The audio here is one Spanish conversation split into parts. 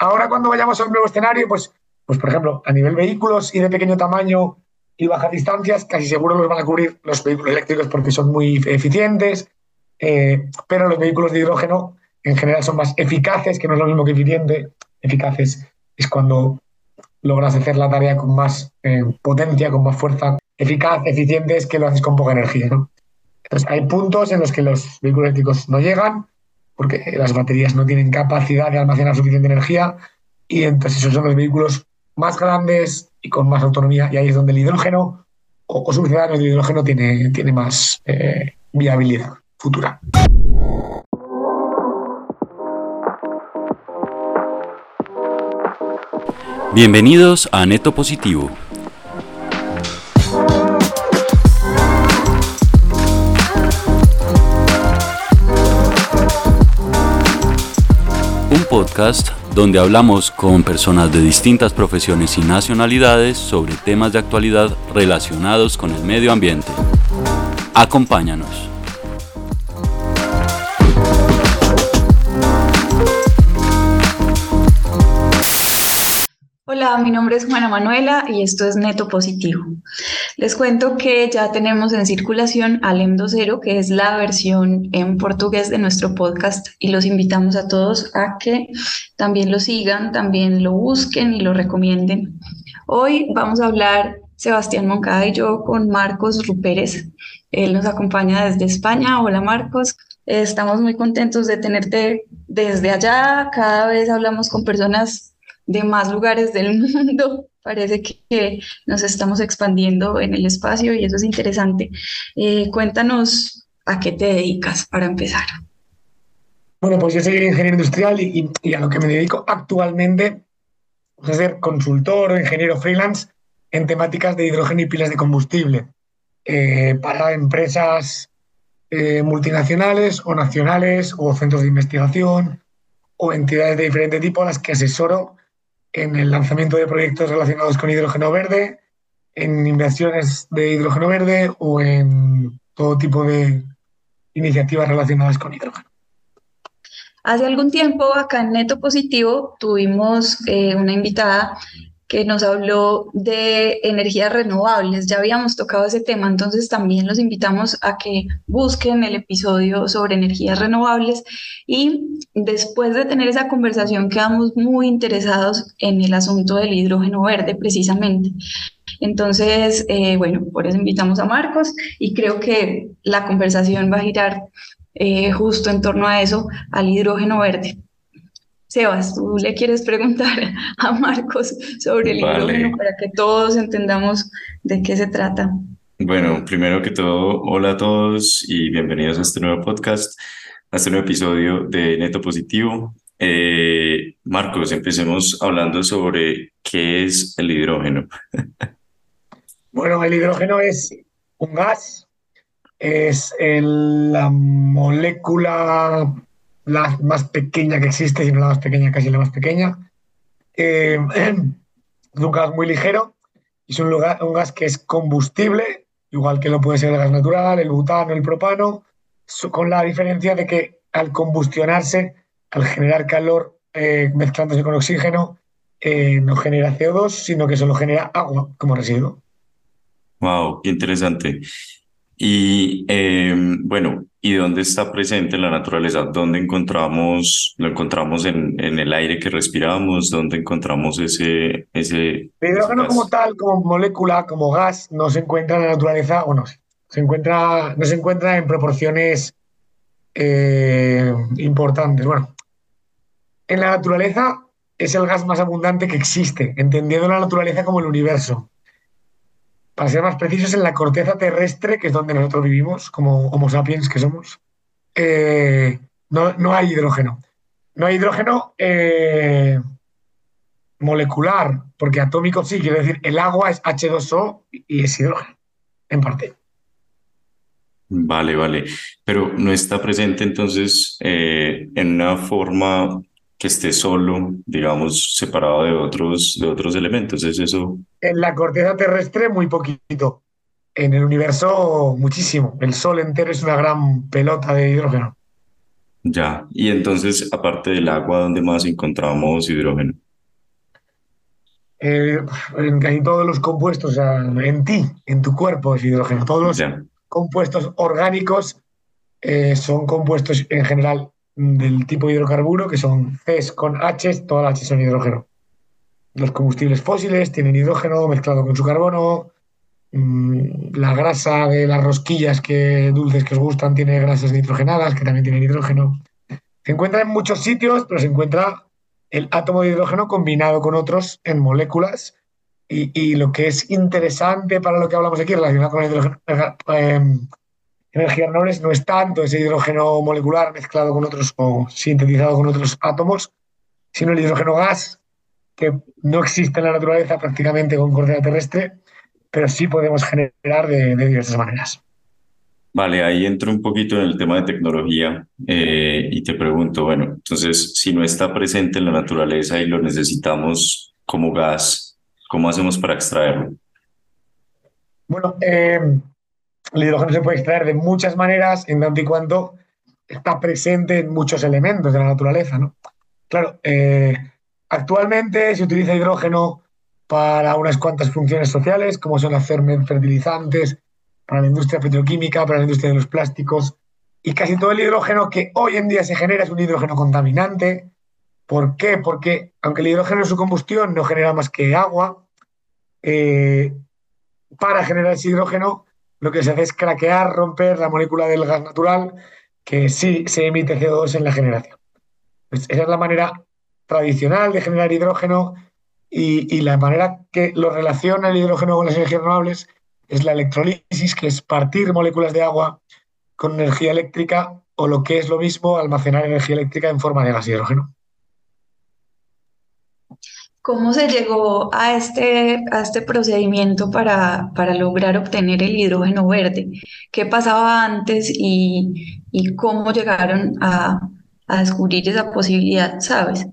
ahora cuando vayamos a un nuevo escenario, pues, pues por ejemplo, a nivel vehículos y de pequeño tamaño y bajas distancias, casi seguro los van a cubrir los vehículos eléctricos porque son muy eficientes, eh, pero los vehículos de hidrógeno en general son más eficaces, que no es lo mismo que eficiente. Eficaces es cuando logras hacer la tarea con más eh, potencia, con más fuerza. Eficaz, eficiente es que lo haces con poca energía. ¿no? Entonces, hay puntos en los que los vehículos eléctricos no llegan porque las baterías no tienen capacidad de almacenar suficiente energía y entonces esos son los vehículos más grandes y con más autonomía y ahí es donde el hidrógeno o, o subsidiarios del hidrógeno tiene, tiene más eh, viabilidad futura. Bienvenidos a Neto Positivo. Podcast donde hablamos con personas de distintas profesiones y nacionalidades sobre temas de actualidad relacionados con el medio ambiente. Acompáñanos. Hola, mi nombre es Juana Manuela y esto es Neto Positivo. Les cuento que ya tenemos en circulación Alem 2.0, que es la versión en portugués de nuestro podcast y los invitamos a todos a que también lo sigan, también lo busquen y lo recomienden. Hoy vamos a hablar Sebastián Moncada y yo con Marcos Rupérez. Él nos acompaña desde España. Hola Marcos. Estamos muy contentos de tenerte desde allá. Cada vez hablamos con personas de más lugares del mundo. Parece que nos estamos expandiendo en el espacio y eso es interesante. Eh, cuéntanos a qué te dedicas para empezar. Bueno, pues yo soy ingeniero industrial y, a lo que me dedico actualmente es a ser consultor o ingeniero freelance en temáticas de hidrógeno y pilas de combustible eh, para empresas eh, multinacionales o nacionales o centros de investigación o entidades de diferente tipo a las que asesoro en el lanzamiento de proyectos relacionados con hidrógeno verde, en inversiones de hidrógeno verde o en todo tipo de iniciativas relacionadas con hidrógeno. Hace algún tiempo acá en Neto Positivo tuvimos eh, una invitada que nos habló de energías renovables. Ya habíamos tocado ese tema, entonces también los invitamos a que busquen el episodio sobre energías renovables y después de tener esa conversación quedamos muy interesados en el asunto del hidrógeno verde precisamente. Entonces, eh, bueno, por eso invitamos a Marcos y creo que la conversación va a girar eh, justo en torno a eso, al hidrógeno verde. Sebas, tú le quieres preguntar a Marcos sobre el hidrógeno para que todos entendamos de qué se trata. Bueno, primero que todo, hola a todos y bienvenidos a este nuevo podcast, a este nuevo episodio de Neto Positivo. Eh, Marcos, empecemos hablando sobre qué es el hidrógeno. bueno, el hidrógeno es un gas, es la molécula la más pequeña que existe, si no la más pequeña, casi la más pequeña. Eh, es un gas muy ligero y es un, un, gas que es combustible, igual que lo puede ser el gas natural, el butano, el propano, con la diferencia de que al combustionarse, al generar calor eh, mezclándose con oxígeno, eh, no genera CO2, sino que solo genera agua como residuo. Wow, qué interesante. Y bueno, y dónde está presente en la naturaleza, dónde encontramos, lo encontramos en, en el aire que respiramos, dónde encontramos ese... ese el hidrógeno como tal, como molécula, como gas, no se encuentra en la naturaleza, o no, se encuentra, no se encuentra en proporciones eh, importantes. Bueno, en la naturaleza es el gas más abundante que existe, entendiendo la naturaleza como el universo para ser más precisos, en la corteza terrestre, que es donde nosotros vivimos, como Homo sapiens que somos, eh, no, hay hidrógeno. No hay hidrógeno eh, molecular, porque atómico sí, quiero decir, el agua es H2O y es hidrógeno, en parte. Vale, vale. Pero no está presente entonces eh, en una forma que esté solo, digamos, separado de otros, de otros elementos. ¿Es eso? En la corteza terrestre muy poquito. En el universo muchísimo. El Sol entero es una gran pelota de hidrógeno. Ya, y entonces, aparte del agua, ¿dónde más encontramos hidrógeno? Eh, en casi todos los compuestos, o sea, en ti, en tu cuerpo es hidrógeno. Todos los Ya, compuestos orgánicos eh, son compuestos en general del tipo hidrocarburo, que son Cs con H, todas las H son hidrógeno. Los combustibles fósiles tienen hidrógeno mezclado con su carbono. Mm, La grasa de las rosquillas que, dulces que os gustan tiene grasas nitrogenadas, que también tienen hidrógeno. Se encuentra en muchos sitios, pero se encuentra el átomo de hidrógeno combinado con otros en moléculas. Y, y lo que es interesante para lo que hablamos aquí relacionado con el hidrógeno, eh, energías renovables no es tanto ese hidrógeno molecular mezclado con otros o sintetizado con otros átomos, sino el hidrógeno gas, que no existe en la naturaleza prácticamente con corteza terrestre, pero sí podemos generar de, de diversas maneras. Vale, ahí entro un poquito en el tema de tecnología eh, y te pregunto, bueno, entonces, si no está presente en la naturaleza y lo necesitamos como gas, ¿cómo hacemos para extraerlo? Bueno, eh, el hidrógeno se puede extraer de muchas maneras en tanto y cuanto está presente en muchos elementos de la naturaleza, ¿no? Claro, eh, actualmente se utiliza hidrógeno para unas cuantas funciones sociales, como son hacer fertilizantes, para la industria petroquímica, para la industria de los plásticos, y casi todo el hidrógeno que hoy en día se genera es un hidrógeno contaminante. ¿Por qué? Porque aunque el hidrógeno en su combustión no genera más que agua, eh, para generar ese hidrógeno lo que se hace es craquear, romper la molécula del gas natural, que sí se emite CO2 en la generación. Pues esa es la manera tradicional de generar hidrógeno y, y, la manera que lo relaciona el hidrógeno con las energías renovables es la electrolisis, que es partir moléculas de agua con energía eléctrica o lo que es lo mismo, almacenar energía eléctrica en forma de gas hidrógeno. ¿Cómo se llegó a este, a este procedimiento para, para lograr obtener el hidrógeno verde? ¿Qué pasaba antes y, y cómo llegaron a, a descubrir esa posibilidad, sabes?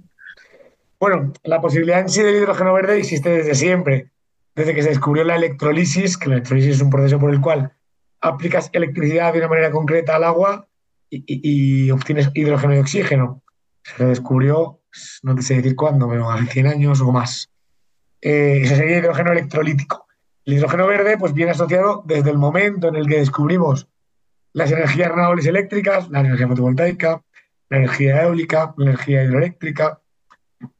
Bueno, la posibilidad en sí del hidrógeno verde existe desde siempre, desde que se descubrió la electrolisis, que la electrolisis es un proceso por el cual aplicas electricidad de una manera concreta al agua y, y, y obtienes hidrógeno y oxígeno. Se descubrió, no te sé decir cuándo, pero hace 100 años o más. Eh, eso sería hidrógeno electrolítico. El hidrógeno verde pues viene asociado desde el momento en el que descubrimos las energías renovables eléctricas, la energía fotovoltaica, la energía eólica, la energía hidroeléctrica,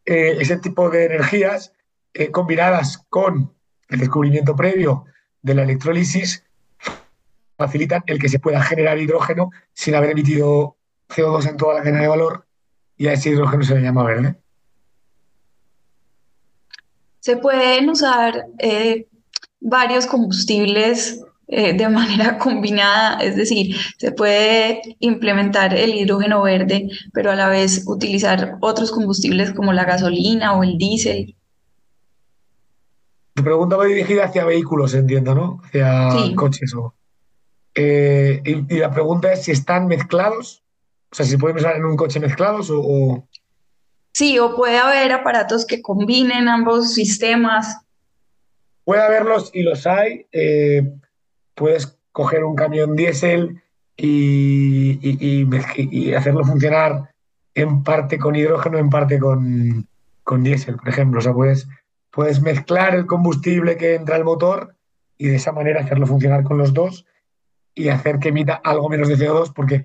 eh, ese tipo de energías eh, combinadas con el descubrimiento previo de la electrólisis facilitan el que se pueda generar hidrógeno sin haber emitido CO2 en toda la cadena de valor y a ese hidrógeno se le llama verde. Se pueden usar eh, varios combustibles eh, de manera combinada, es decir, se puede implementar el hidrógeno verde, pero a la vez utilizar otros combustibles como la gasolina o el diésel. Tu pregunta va dirigida hacia vehículos, entiendo, ¿no? Hacia Sí. coches o... Eh, y, y la pregunta es si están mezclados, o sea, si pueden usar en un coche mezclados o, o- Sí, o puede haber aparatos que combinen ambos sistemas. puede haberlos y los hay. eh, puedes coger un camión diésel y, y- y mezc- y hacerlo funcionar en parte con hidrógeno, en parte con, con diésel, por ejemplo. O sea, puedes, puedes mezclar el combustible que entra al motor y de esa manera hacerlo funcionar con los dos y hacer que emita algo menos de CO2, porque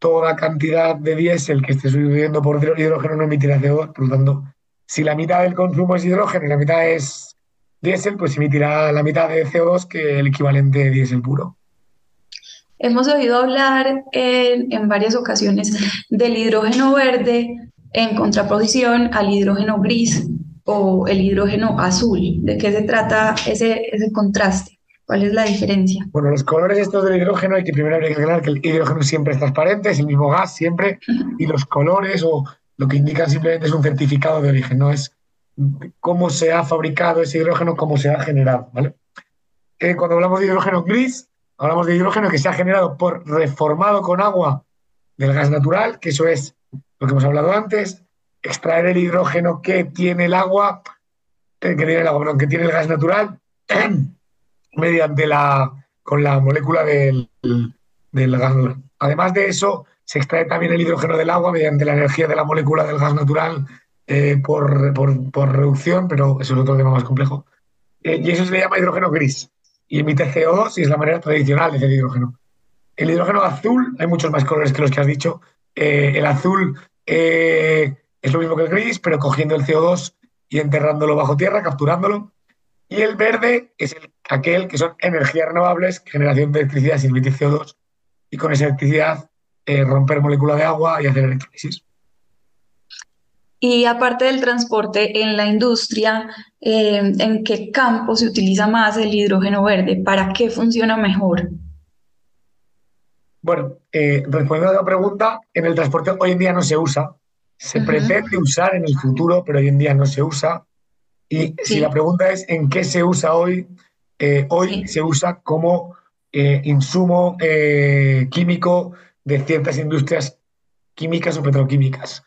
toda cantidad de diésel que esté sustituyendo por hidrógeno no emitirá CO2. Por lo tanto, si la mitad del consumo es hidrógeno y la mitad es diésel, pues emitirá la mitad de CO2 que el equivalente de diésel puro. Hemos oído hablar en, en varias ocasiones del hidrógeno verde en contraposición al hidrógeno gris o el hidrógeno azul. ¿De qué se trata ese contraste? ¿Cuál es la diferencia? Bueno, los colores estos del hidrógeno hay que primero habría que aclarar que el hidrógeno siempre es transparente, es el mismo gas siempre, y los colores o lo que indican simplemente es un certificado de origen, no es cómo se ha fabricado ese hidrógeno, cómo se ha generado, ¿vale? Cuando hablamos de hidrógeno gris, hablamos de hidrógeno que se ha generado por reformado con agua del gas natural, que eso es lo que hemos hablado antes, extraer el hidrógeno que tiene el agua, que tiene el agua, perdón, que tiene el gas natural, mediante la, con la molécula del, del gas. Además de eso, se extrae también el hidrógeno del agua mediante la energía de la molécula del gas natural eh, por, por, reducción, pero eso es otro tema más complejo. Eh, y eso se le llama hidrógeno gris y emite CO2 y es la manera tradicional de hacer hidrógeno. El hidrógeno azul, hay muchos más colores que los que has dicho. Eh, el azul es lo mismo que el gris, pero cogiendo el CO2 y enterrándolo bajo tierra, capturándolo. Y el verde es el, aquel que son energías renovables, generación de electricidad sin emitir CO2, y con esa electricidad eh, romper molécula de agua y hacer electrólisis. Y aparte del transporte en la industria, eh, ¿en qué campo se utiliza más el hidrógeno verde? ¿Para qué funciona mejor? Bueno, eh, respondiendo a la pregunta, en el transporte hoy en día no se usa. Se pretende usar en el futuro, pero hoy en día no se usa. Y si la pregunta es en qué se usa hoy, eh, hoy se usa como eh, insumo eh, químico de ciertas industrias químicas o petroquímicas.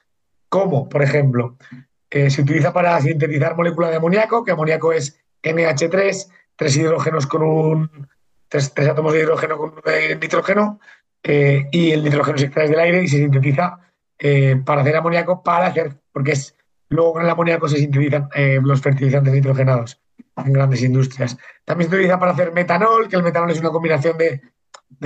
Como, por ejemplo, se utiliza para sintetizar molécula de amoníaco, que amoníaco es NH3, tres hidrógenos con un. tres, átomos de hidrógeno con un nitrógeno, y el nitrógeno se extrae del aire y se sintetiza para hacer amoníaco, para hacer. porque es Luego con el amoníaco se sintetizan eh, los fertilizantes nitrogenados en grandes industrias. También se utiliza para hacer metanol, que el metanol es una combinación de,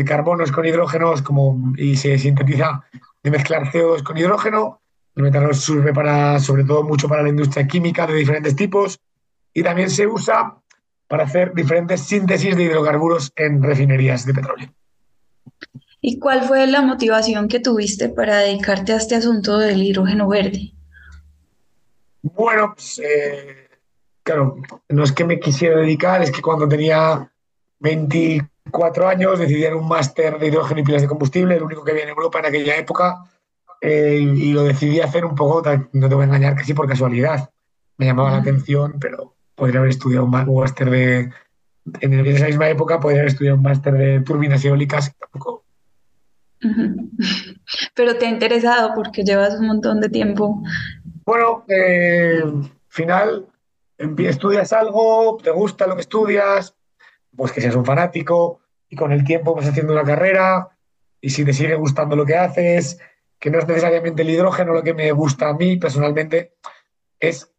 carbonos con hidrógenos como, y se sintetiza de mezclar CO2 con hidrógeno. El metanol sirve para, sobre todo mucho para la industria química de diferentes tipos y también se usa para hacer diferentes síntesis de hidrocarburos en refinerías de petróleo. ¿Y cuál fue la motivación que tuviste para dedicarte a este asunto del hidrógeno verde? Bueno, pues, eh, claro, no es que me quisiera dedicar, es que cuando tenía 24 años decidí hacer un máster de hidrógeno y pilas de combustible, el único que había en Europa en aquella época, eh, y lo decidí hacer un poco, no te voy a engañar, casi por casualidad. Me llamaba la atención, pero podría haber estudiado un máster de, en esa misma época, podría haber estudiado un máster de turbinas eólicas tampoco. Pero te ha interesado porque llevas un montón de tiempo bueno, eh, al final estudias algo, te gusta lo que estudias, pues que seas un fanático y con el tiempo vas haciendo una carrera y si te sigue gustando lo que haces, que no es necesariamente el hidrógeno lo que me gusta a mí personalmente, es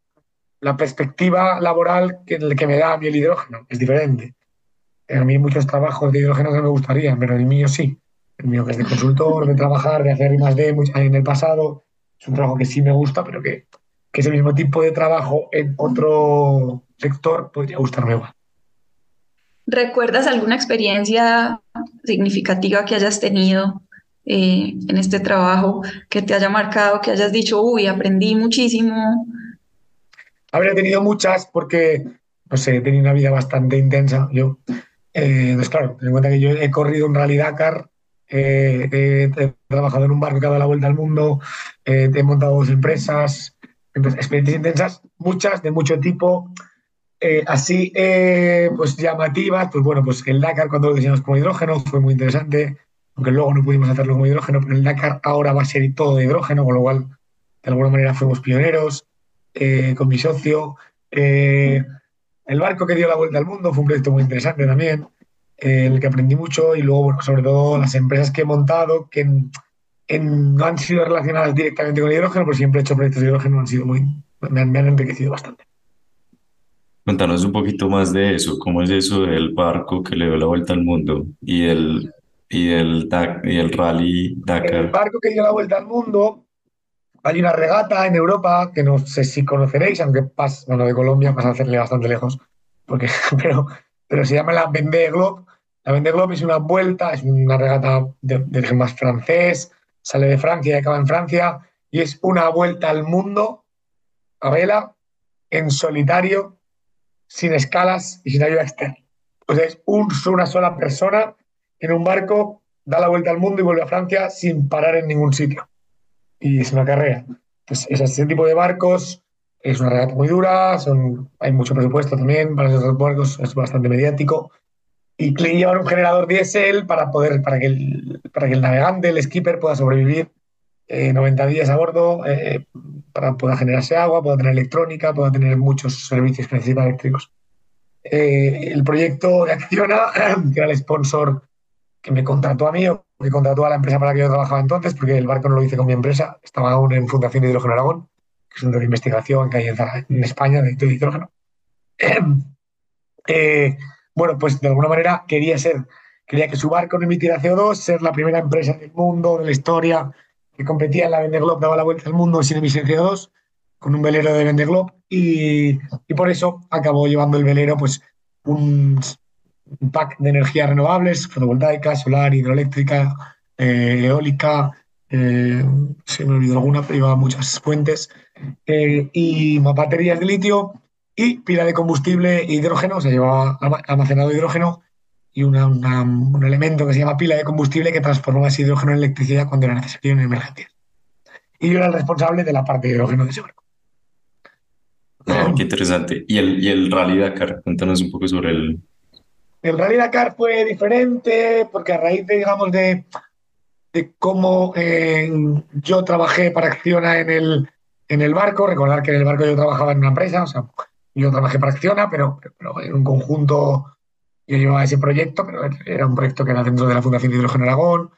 la perspectiva laboral que, que me da a mí el hidrógeno, es diferente. A mí muchos trabajos de hidrógeno que me gustarían, pero el mío sí. El mío que es de consultor, de trabajar, de hacer más de en el pasado, es un trabajo que sí me gusta, pero que, que ese mismo tipo de trabajo en otro sector podría gustarme igual. ¿Recuerdas alguna experiencia significativa que hayas tenido eh, en este trabajo que te haya marcado, que hayas dicho, uy, aprendí muchísimo? Habría tenido muchas porque, no sé, he tenido una vida bastante intensa. Yo, eh, pues claro, ten en cuenta que yo he corrido un Rally Dakar eh, he trabajado en un barco que ha dado la vuelta al mundo, eh, he montado dos empresas, experiencias intensas, muchas de mucho tipo, eh, así pues llamativas, pues bueno, pues el Dakar cuando lo diseñamos como hidrógeno fue muy interesante, aunque luego no pudimos hacerlo como hidrógeno, pero el Dakar ahora va a ser todo de hidrógeno, con lo cual de alguna manera fuimos pioneros con mi socio. el barco que dio la vuelta al mundo fue un proyecto muy interesante también en el que aprendí mucho y luego, bueno, sobre todo las empresas que he montado que no han sido relacionadas directamente con el hidrógeno, pero siempre he hecho proyectos de hidrógeno, han sido muy, me han, enriquecido bastante. Cuéntanos un poquito más de eso, cómo es eso del barco que le dio la vuelta al mundo y el, y el, y el rally Dakar. El barco que dio la vuelta al mundo, hay una regata en Europa que no sé si conoceréis, aunque pasa, bueno, de Colombia pasa a hacerle bastante lejos, porque, pero, pero se llama la Vendée Globe la Vendée Globe es una vuelta, es una regata de, de más francés, sale de Francia y acaba en Francia, y es una vuelta al mundo a vela, en solitario, sin escalas y sin ayuda externa. O sea, es una sola persona en un barco, da la vuelta al mundo y vuelve a Francia sin parar en ningún sitio. Y es una carrera. Pues ese tipo de barcos es una regata muy dura, son, hay mucho presupuesto también para esos barcos, es bastante mediático y llevar un generador diésel para poder para que el, para que el navegante, el skipper pueda sobrevivir 90 eh, días a bordo, eh, para poder generarse agua, pueda tener electrónica, pueda tener muchos servicios que necesita eléctricos. Eh, el proyecto de Acciona, que era el sponsor que me contrató a mí, me contrató a la empresa para la que yo trabajaba entonces, porque el barco no lo hice con mi empresa, estaba aún en Fundación Hidrógeno Aragón, que es una investigación que hay en, España de, hidrógeno. Eh, bueno, pues de alguna manera quería ser, quería que su barco no emitiera CO2, ser la primera empresa del mundo, de la historia, que competía en la Vendée Globe, daba la vuelta al mundo sin de CO2, con un velero de Vendée Globe, y, y por eso acabó llevando el velero pues un un pack de energías renovables, fotovoltaica, solar, hidroeléctrica, eh, eólica, eh, se me olvidó alguna, pero iba muchas fuentes, eh, y baterías de litio y pila de combustible hidrógeno, se llevaba almacenado hidrógeno y un elemento que se llama pila de combustible que transformaba ese hidrógeno en electricidad cuando era necesario en emergencias. Y yo era el responsable de la parte de hidrógeno de ese barco. qué interesante. ¿Y el, y el Rally Dakar? Cuéntanos un poco sobre el, el Rally Dakar fue diferente porque a raíz de, digamos, de, de cómo eh, yo trabajé para Acciona en el, en el barco, recordar que en el barco yo trabajaba en una empresa, o sea, yo trabajé para Acciona, pero, pero en un conjunto yo llevaba ese proyecto, pero era un proyecto que era dentro de la Fundación de Hidrógeno Aragón,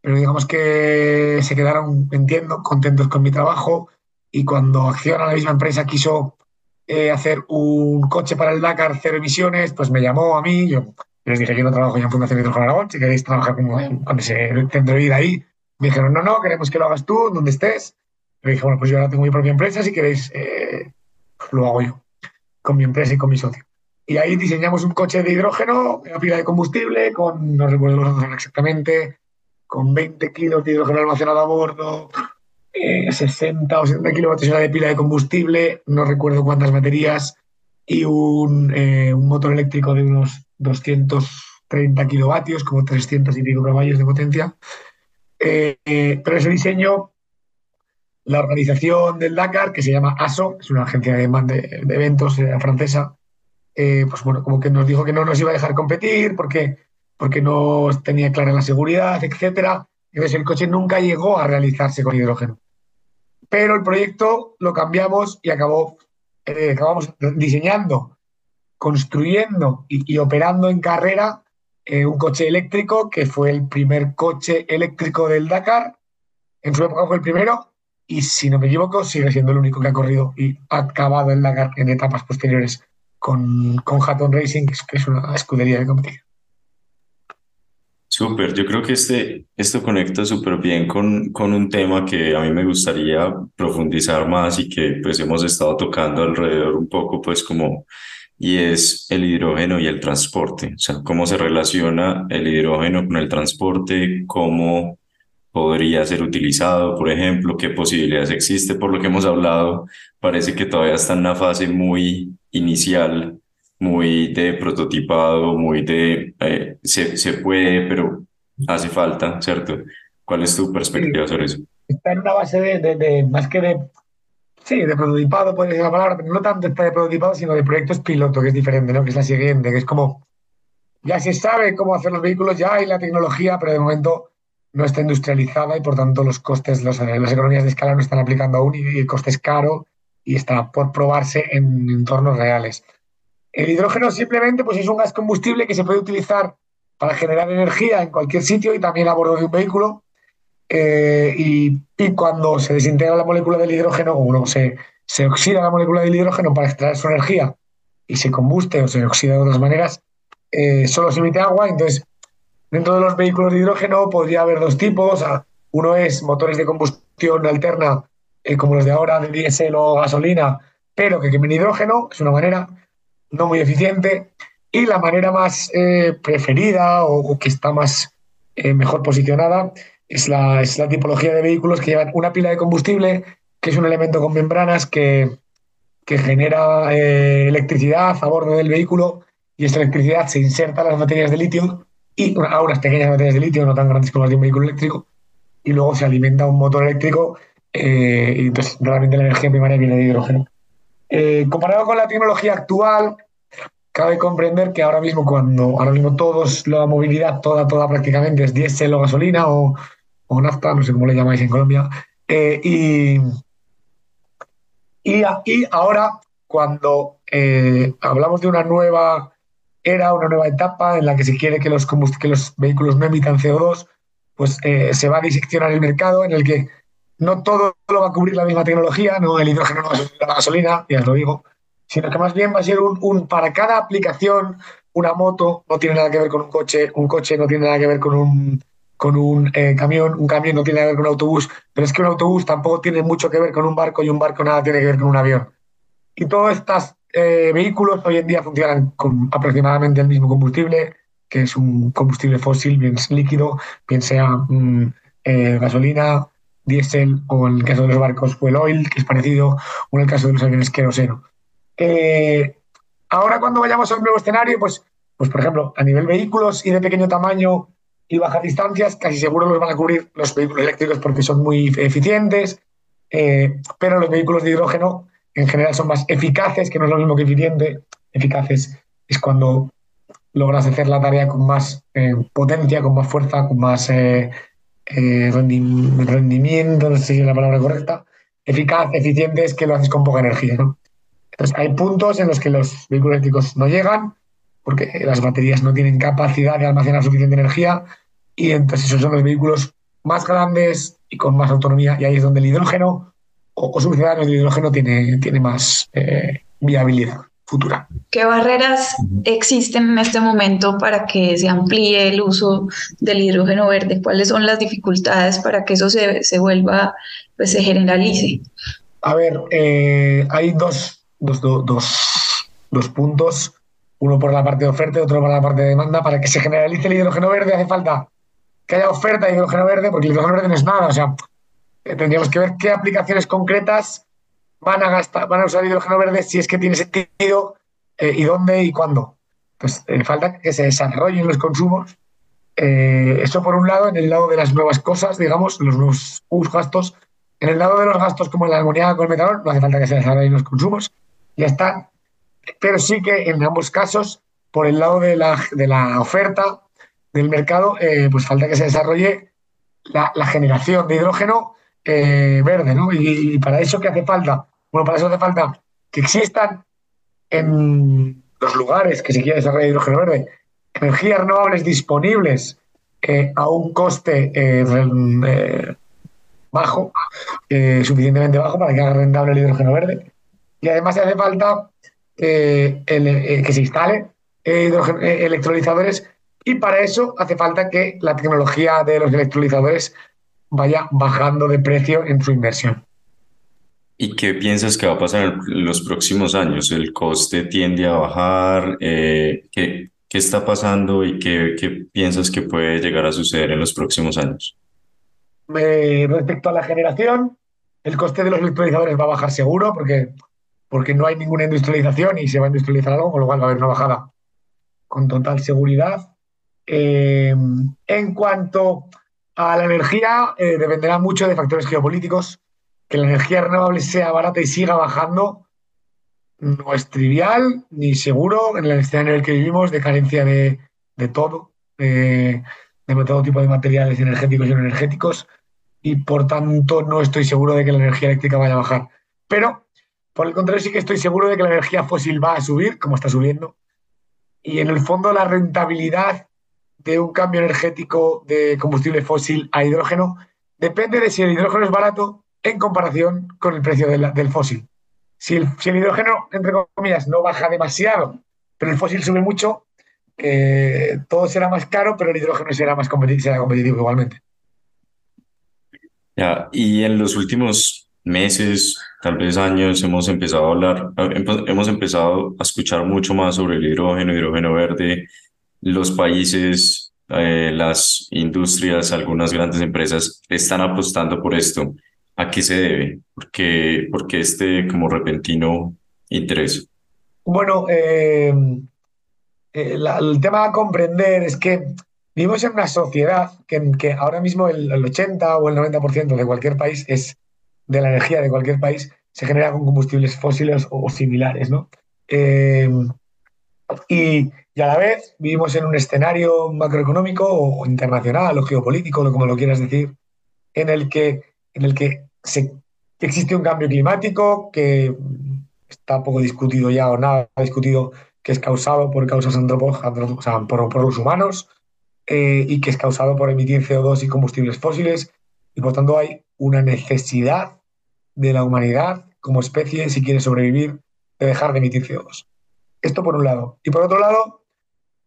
pero digamos que se quedaron, entiendo, contentos con mi trabajo y cuando Acciona, la misma empresa, quiso eh, hacer un coche para el Dakar cero emisiones, pues me llamó a mí, yo les dije, yo no trabajo ya en Fundación Hidrógeno Aragón, si queréis trabajar con, con ese centro de vida ahí. Me dijeron, no, no, queremos que lo hagas tú, donde estés. Le dije, bueno, pues yo ahora tengo mi propia empresa, si queréis, eh, lo hago yo, con mi empresa y con mi socio. Y ahí diseñamos un coche de hidrógeno, una pila de combustible, con, no recuerdo los exactamente, con 20 kilos de hidrógeno almacenado a bordo, 60 o 70 kilovatios de pila de combustible, no recuerdo cuántas baterías, y un, eh, motor eléctrico de unos 230 kilovatios, como 300 y pico caballos de potencia. Eh, eh, pero ese diseño, la organización del Dakar, que se llama ASO, es una agencia de, de, eventos francesa, pues bueno, como que nos dijo que no nos iba a dejar competir porque, porque no tenía clara la seguridad, etcétera. Entonces el coche nunca llegó a realizarse con hidrógeno pero el proyecto lo cambiamos y acabó, eh, acabamos diseñando, construyendo y, operando en carrera eh, un coche eléctrico que fue el primer coche eléctrico del Dakar. En su época fue el primero y, si no me equivoco, sigue siendo el único que ha corrido y ha acabado el Dakar en etapas posteriores con, con Hatton Racing, que es una escudería de competición. Súper, yo creo que este, esto conecta súper bien con, con un tema que a mí me gustaría profundizar más y que pues hemos estado tocando alrededor un poco, pues como, y es el hidrógeno y el transporte, o sea, cómo se relaciona el hidrógeno con el transporte, cómo podría ser utilizado, por ejemplo, qué posibilidades existe, por lo que hemos hablado, parece que todavía está en una fase muy inicial muy de prototipado, muy de eh, se, se, puede, pero hace falta, ¿cierto? ¿Cuál es tu perspectiva sobre eso? Está en una base de, de, más que de, sí, de prototipado, puede ser la palabra, pero no tanto está de prototipado, sino de proyectos piloto, que es diferente, ¿no? Que es la siguiente, que es como, ya se sabe cómo hacer los vehículos, ya hay la tecnología, pero de momento no está industrializada y por tanto los costes, los, las economías de escala no están aplicando aún y el coste es caro y está por probarse en entornos reales. El hidrógeno simplemente pues, es un gas combustible que se puede utilizar para generar energía en cualquier sitio y también a bordo de un vehículo. Eh, y, cuando se desintegra la molécula del hidrógeno, o se, se oxida la molécula del hidrógeno para extraer su energía y se combuste o se oxida de otras maneras, eh, solo se emite agua. Entonces, dentro de los vehículos de hidrógeno podría haber dos tipos. Uno es motores de combustión alterna, eh, como los de ahora, de diésel o gasolina, pero que quemen hidrógeno, es una manera no muy eficiente. Y la manera más eh, preferida o, que está más eh, mejor posicionada es la, es la tipología de vehículos que llevan una pila de combustible, que es un elemento con membranas que, genera electricidad a bordo del vehículo y esta electricidad se inserta en las baterías de litio y a unas pequeñas baterías de litio, no tan grandes como las de un vehículo eléctrico, y luego se alimenta un motor eléctrico y entonces realmente la energía primaria viene de hidrógeno. Eh, comparado con la tecnología actual, cabe comprender que ahora mismo cuando ahora mismo todos la movilidad toda toda prácticamente es diésel o gasolina o, o, nafta no sé cómo le llamáis en Colombia eh, y, y, ahora cuando eh, hablamos de una nueva era una nueva etapa en la que se quiere que los que los vehículos no emitan CO2 pues eh, se va a diseccionar el mercado en el que no todo lo va a cubrir la misma tecnología, no el hidrógeno no va a ser la gasolina, ya os lo digo, sino que más bien va a ser un, para cada aplicación, una moto no tiene nada que ver con un coche, un coche no tiene nada que ver con un, con un eh, camión, un camión no tiene nada que ver con un autobús, pero es que un autobús tampoco tiene mucho que ver con un barco y un barco nada tiene que ver con un avión. Y todos estos eh, vehículos hoy en día funcionan con aproximadamente el mismo combustible, que es un combustible fósil, bien líquido, bien sea mm, eh, gasolina, diésel o en el caso de los barcos fuel oil, que es parecido, o en el caso de los aviones queroseno. Eh, ahora cuando vayamos a un nuevo escenario, pues, pues por ejemplo, a nivel vehículos y de pequeño tamaño y bajas distancias, casi seguro los van a cubrir los vehículos eléctricos porque son muy eficientes, pero los vehículos de hidrógeno en general son más eficaces, que no es lo mismo que eficiente. Eficaces es cuando logras hacer la tarea con más eh, potencia, con más fuerza, con más eh, rendimiento, no sé si es la palabra correcta, eficaz, eficiente es que lo haces con poca energía. ¿no? Entonces, hay puntos en los que los vehículos eléctricos no llegan porque las baterías no tienen capacidad de almacenar suficiente energía y entonces esos son los vehículos más grandes y con más autonomía y ahí es donde el hidrógeno o, su de hidrógeno tiene, tiene más eh, viabilidad futura. ¿Qué barreras existen en este momento para que se amplíe el uso del hidrógeno verde? ¿Cuáles son las dificultades para que eso se, se vuelva, pues se generalice? A ver, eh, hay dos, dos, dos, dos, puntos, uno por la parte de oferta y otro por la parte de demanda. Para que se generalice el hidrógeno verde hace falta que haya oferta de hidrógeno verde, porque el hidrógeno verde no es nada. O sea, tendríamos que ver qué aplicaciones concretas van a gastar, van a usar hidrógeno verde si es que tiene sentido eh, y dónde y cuándo. Pues eh, falta que se desarrollen los consumos. Eh, eso por un lado, en el lado de las nuevas cosas, digamos, los nuevos gastos. En el lado de los gastos como la amoníaco con el metanol, no hace falta que se desarrollen los consumos, ya están. Pero sí que en ambos casos, por el lado de la, de la oferta del mercado, pues falta que se desarrolle la generación de hidrógeno verde, ¿no? Y, para eso, ¿qué hace falta? Bueno, para eso hace falta que existan en los lugares que se quiera desarrollar hidrógeno verde energías renovables disponibles eh, a un coste eh, eh, bajo, suficientemente bajo para que haga rentable el hidrógeno verde. Y además hace falta que se instale electrolizadores y para eso hace falta que la tecnología de los electrolizadores vaya bajando de precio en su inversión. ¿Y qué piensas que va a pasar en los próximos años? ¿El coste tiende a bajar? Eh, ¿qué, ¿qué, está pasando y qué, qué, piensas que puede llegar a suceder en los próximos años? Eh, respecto a la generación, el coste de los electrolizadores va a bajar seguro porque, porque no hay ninguna industrialización y se va a industrializar algo, con lo cual va a haber una bajada con total seguridad. Eh, en cuanto la energía, dependerá mucho de factores geopolíticos que la energía renovable sea barata y siga bajando no es trivial ni seguro en el escenario en el que vivimos de carencia de, todo, de, todo tipo de materiales energéticos y energéticos, y por tanto no estoy seguro de que la energía eléctrica vaya a bajar. Pero, por el contrario, sí que estoy seguro de que la energía fósil va a subir, como está subiendo, y en el fondo la rentabilidad de un cambio energético de combustible fósil a hidrógeno depende de si el hidrógeno es barato en comparación con el precio del, fósil. Si el, hidrógeno, entre comillas, no baja demasiado, pero el fósil sube mucho, eh, todo será más caro, pero el hidrógeno será más competitivo, competitivo igualmente. Ya, y en los últimos meses, tal vez años, hemos empezado a hablar, hemos empezado a escuchar mucho más sobre el hidrógeno, hidrógeno verde. Los países, eh, las industrias, algunas grandes empresas están apostando por esto. ¿A qué se debe? ¿Por qué, porque este como repentino interés? Bueno, eh, eh, el tema a comprender es que vivimos en una sociedad que, que ahora mismo el, 80 o el 90% de cualquier país es de la energía de cualquier país se genera con combustibles fósiles o, similares, ¿no? Y, y, a la vez vivimos en un escenario macroeconómico o internacional o geopolítico, como lo quieras decir, en el que en el que se, existe un cambio climático que está poco discutido ya o nada discutido que es causado por causas antropógenas, o sea, por, por, los humanos, eh, y que es causado por emitir CO2 y combustibles fósiles. Y por tanto hay una necesidad de la humanidad como especie, si quiere sobrevivir, de dejar de emitir CO2. Esto por un lado. Y por otro lado,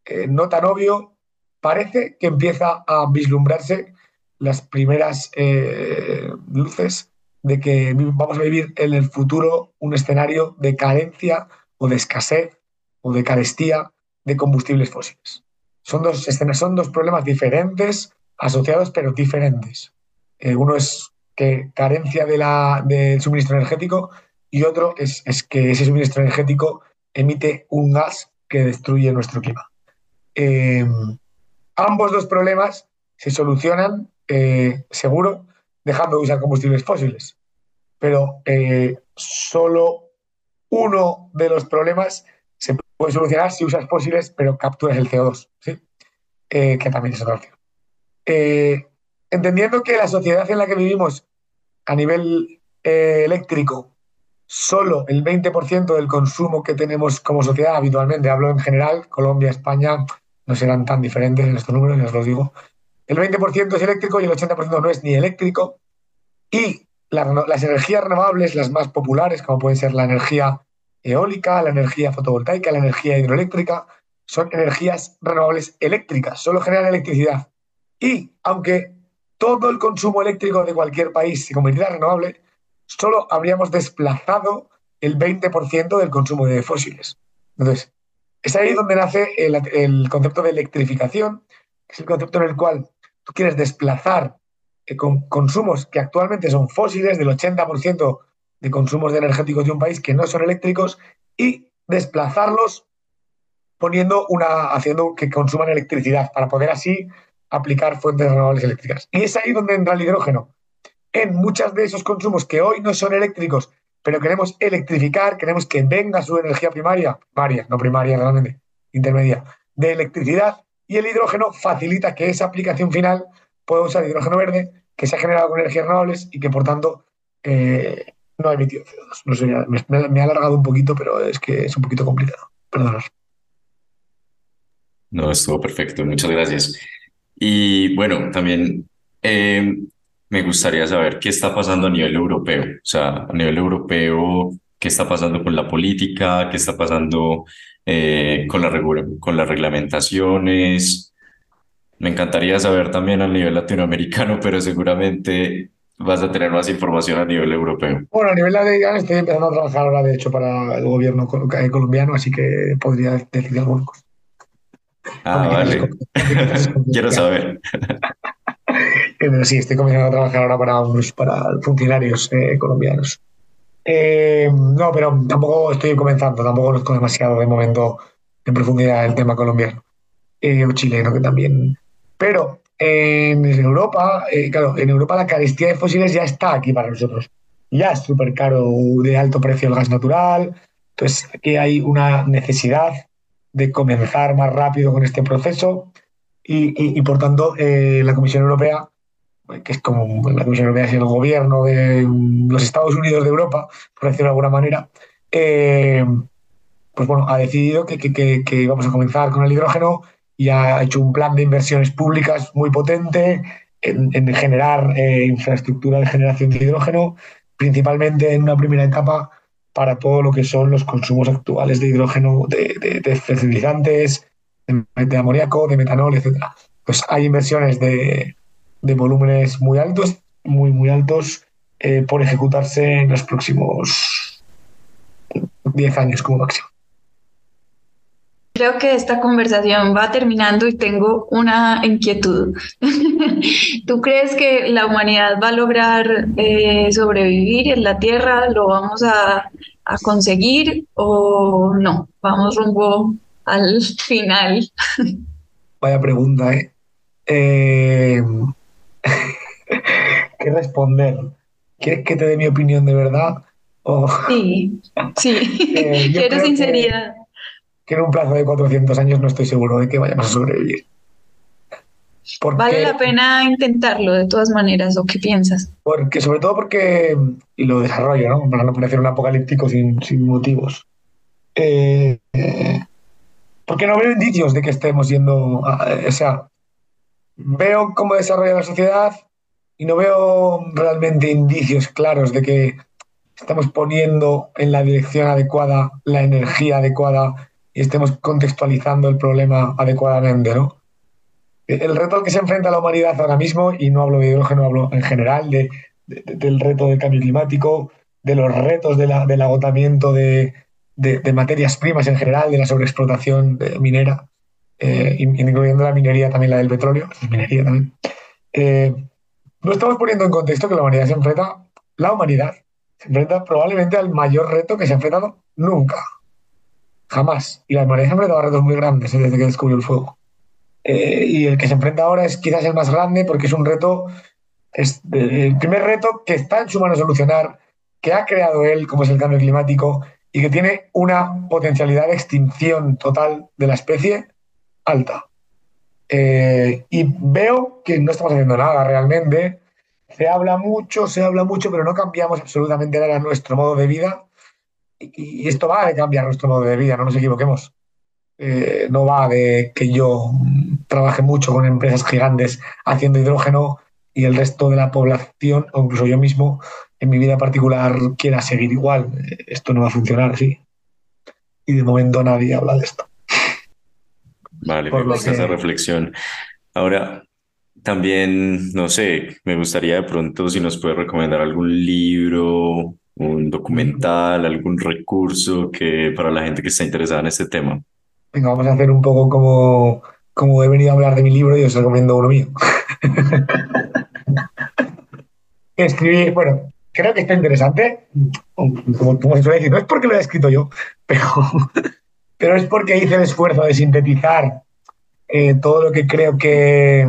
eh, no tan obvio, parece que empieza a vislumbrarse las primeras eh, luces de que vamos a vivir en el futuro un escenario de carencia o de escasez o de carestía de combustibles fósiles. Son dos, son dos problemas diferentes, asociados pero diferentes. Eh, uno es que carencia de del suministro energético y otro es, que ese suministro energético emite un gas que destruye nuestro clima. Eh, ambos dos problemas se solucionan, eh, seguro, dejando de usar combustibles fósiles. Pero eh, solo uno de los problemas se puede solucionar si usas fósiles, pero capturas el CO2, ¿sí? que también es otra opción entendiendo que la sociedad en la que vivimos a nivel eh, eléctrico, solo el 20% del consumo que tenemos como sociedad habitualmente, hablo en general, Colombia, España, no serán tan diferentes en estos números, ya os lo digo. El 20% es eléctrico y el 80% no es ni eléctrico. Y las energías renovables, las más populares, como pueden ser la energía eólica, la energía fotovoltaica, la energía hidroeléctrica, son energías renovables eléctricas, solo generan electricidad. Y aunque todo el consumo eléctrico de cualquier país se convirtiera en renovable, solo habríamos desplazado el 20% del consumo de fósiles. Entonces, es ahí donde nace el, concepto de electrificación, que es el concepto en el cual tú quieres desplazar eh, con consumos que actualmente son fósiles, del 80% de consumos de energéticos de un país que no son eléctricos, y desplazarlos poniendo una, haciendo que consuman electricidad, para poder así aplicar fuentes renovables eléctricas. Y es ahí donde entra el hidrógeno. En muchos de esos consumos que hoy no son eléctricos, pero queremos electrificar, queremos que venga su energía primaria, primaria, no primaria realmente, intermedia, de electricidad, y el hidrógeno facilita que esa aplicación final pueda usar hidrógeno verde, que se ha generado con energías renovables y que por tanto eh, no ha emitido CO2. No sé, me, me, ha alargado un poquito, pero es que es un poquito complicado. Perdón. No, estuvo perfecto. Muchas gracias. Y bueno, también eh, me gustaría saber qué está pasando a nivel europeo. O sea, a nivel europeo, qué está pasando con la política, qué está pasando eh, con, la con las reglamentaciones. Me encantaría saber también a nivel latinoamericano, pero seguramente vas a tener más información a nivel europeo. Bueno, a nivel latinoamericano estoy empezando a trabajar ahora, de hecho, para el gobierno eh, colombiano, así que podría decir algo. Ah, vale. Quiero saber. Sí, estoy comenzando a trabajar ahora para, unos, para funcionarios eh, colombianos. Eh, no, pero tampoco estoy comenzando, tampoco conozco demasiado de momento en profundidad el tema colombiano eh, o chileno que también. Pero en Europa, claro, en Europa la carestía de fósiles ya está aquí para nosotros. Ya es súper caro, de alto precio el gas natural. Entonces aquí hay una necesidad de comenzar más rápido con este proceso y, por tanto eh, la Comisión Europea, que es como la Comisión Europea es el gobierno de los Estados Unidos de Europa, por decirlo de alguna manera, eh, pues bueno, ha decidido que, que, vamos a comenzar con el hidrógeno y ha hecho un plan de inversiones públicas muy potente en, generar eh, infraestructura de generación de hidrógeno, principalmente en una primera etapa para todo lo que son los consumos actuales de hidrógeno, de, de, fertilizantes, de, amoníaco, de metanol, etc. Pues hay inversiones de, volúmenes muy altos, muy, muy altos, eh, por ejecutarse en los próximos 10 años como máximo. Creo que esta conversación va terminando y tengo una inquietud. ¿Tú crees que la humanidad va a lograr eh, sobrevivir en la Tierra? ¿Lo vamos a, conseguir o no? Vamos rumbo al final. Vaya pregunta, ¿eh? eh qué responder? ¿Quieres que te dé mi opinión de verdad? Sí, sí. Eh, Quiero sinceridad que en un plazo de 400 años no estoy seguro de que vayamos a sobrevivir. vale la pena intentarlo de todas maneras, ¿o qué piensas? Porque, sobre todo porque, y lo desarrollo, ¿no? Para no parecer un apocalíptico sin, motivos. Eh, porque no veo indicios de que estemos yendo, o sea, veo cómo desarrolla la sociedad y no veo realmente indicios claros de que estamos poniendo en la dirección adecuada la energía adecuada y estemos contextualizando el problema adecuadamente, ¿no? El reto al que se enfrenta la humanidad ahora mismo, y no hablo de hidrógeno, hablo en general de, del reto del cambio climático, de los retos del agotamiento de, materias primas en general, de la sobreexplotación minera, eh, incluyendo la minería también, la del petróleo, la minería también. Eh, no estamos poniendo en contexto que la humanidad se enfrenta, la humanidad se enfrenta probablemente al mayor reto que se ha enfrentado nunca. Jamás. Y la humanidad se ha enfrentado a retos muy grandes eh, desde que descubrió el fuego. y el que se enfrenta ahora es quizás el más grande porque es un reto, es el primer reto que está en su mano solucionar, que ha creado él, como es el cambio climático, y que tiene una potencialidad de extinción total de la especie alta. Eh, y veo que no estamos haciendo nada realmente. Se habla mucho, se habla mucho, pero no cambiamos absolutamente nada nuestro modo de vida. Y, esto va de cambiar nuestro modo de vida, no nos equivoquemos. Eh, no va de que yo trabaje mucho con empresas gigantes haciendo hidrógeno y el resto de la población, o incluso yo mismo, en mi vida particular, quiera seguir igual. Esto no va a funcionar así. Y de momento nadie habla de esto. Vale, me gusta esa reflexión. Ahora, también, no sé, me gustaría de pronto si nos puede recomendar algún libro, un documental, algún recurso que para la gente que está interesada en este tema. Venga, vamos a hacer un poco como, como he venido a hablar de mi libro y os recomiendo uno mío. Escribí, bueno, creo que está interesante, como, como se suele decir, no es porque lo haya escrito yo, pero pero es porque hice el esfuerzo de sintetizar eh, todo lo que creo que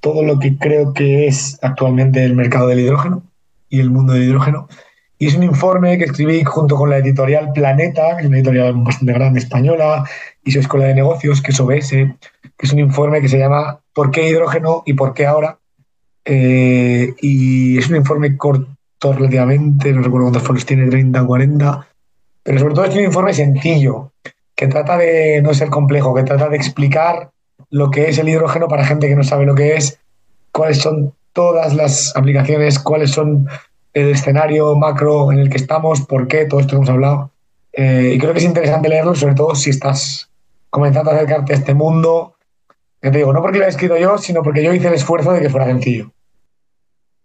todo lo que creo que es actualmente el mercado del hidrógeno y el mundo del hidrógeno. Y es un informe que escribí junto con la editorial Planeta, que es una editorial bastante grande española, y su escuela de negocios, que es OBS, que es un informe que se llama ¿Por qué hidrógeno y por qué ahora? Eh, y es un informe corto relativamente, no recuerdo cuántos folios tiene, 30 o 40, pero sobre todo es un informe sencillo, que trata de no ser complejo, que trata de explicar lo que es el hidrógeno para gente que no sabe lo que es, cuáles son todas las aplicaciones, cuáles son el escenario macro en el que estamos, por qué, todo esto hemos hablado. Eh, y creo que es interesante leerlo, sobre todo si estás comenzando a acercarte a este mundo. Que te digo, no porque lo he escrito yo, sino porque yo hice el esfuerzo de que fuera sencillo.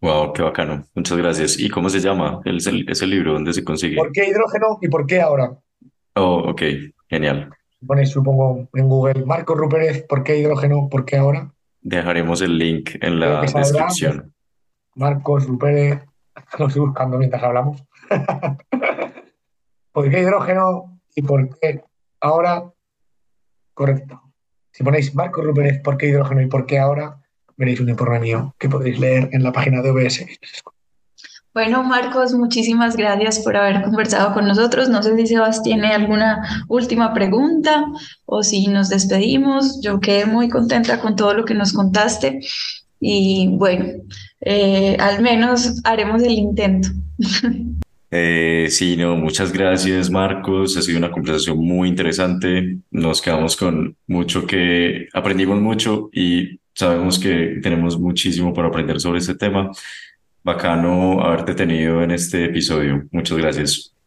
Wow, qué bacano. Muchas gracias. ¿Y cómo se llama el, ese libro? ¿Dónde se consigue? ¿Por qué hidrógeno y por qué ahora? Oh, ok, genial. Ponéis, supongo, en Google Marco Rupérez, ¿por qué hidrógeno? ¿Por qué ahora? Dejaremos el link en la descripción. Marcos Rupérez, lo estoy buscando mientras hablamos. ¿Por qué hidrógeno y por qué ahora? Correcto. Si ponéis Marcos Rupérez, ¿por qué hidrógeno y por qué ahora? Veréis un informe mío que podéis leer en la página de OBS. Bueno, Marcos, muchísimas gracias por haber conversado con nosotros. No sé si Sebas tiene alguna última pregunta o si nos despedimos. Yo quedé muy contenta con todo lo que nos contaste y bueno, eh, al menos haremos el intento. Eh, sí, no, muchas gracias Marcos, ha sido una conversación muy interesante, nos quedamos con mucho que aprendimos mucho y Sabemos que tenemos muchísimo para aprender sobre este tema. Bacano haberte tenido en este episodio. Muchas gracias.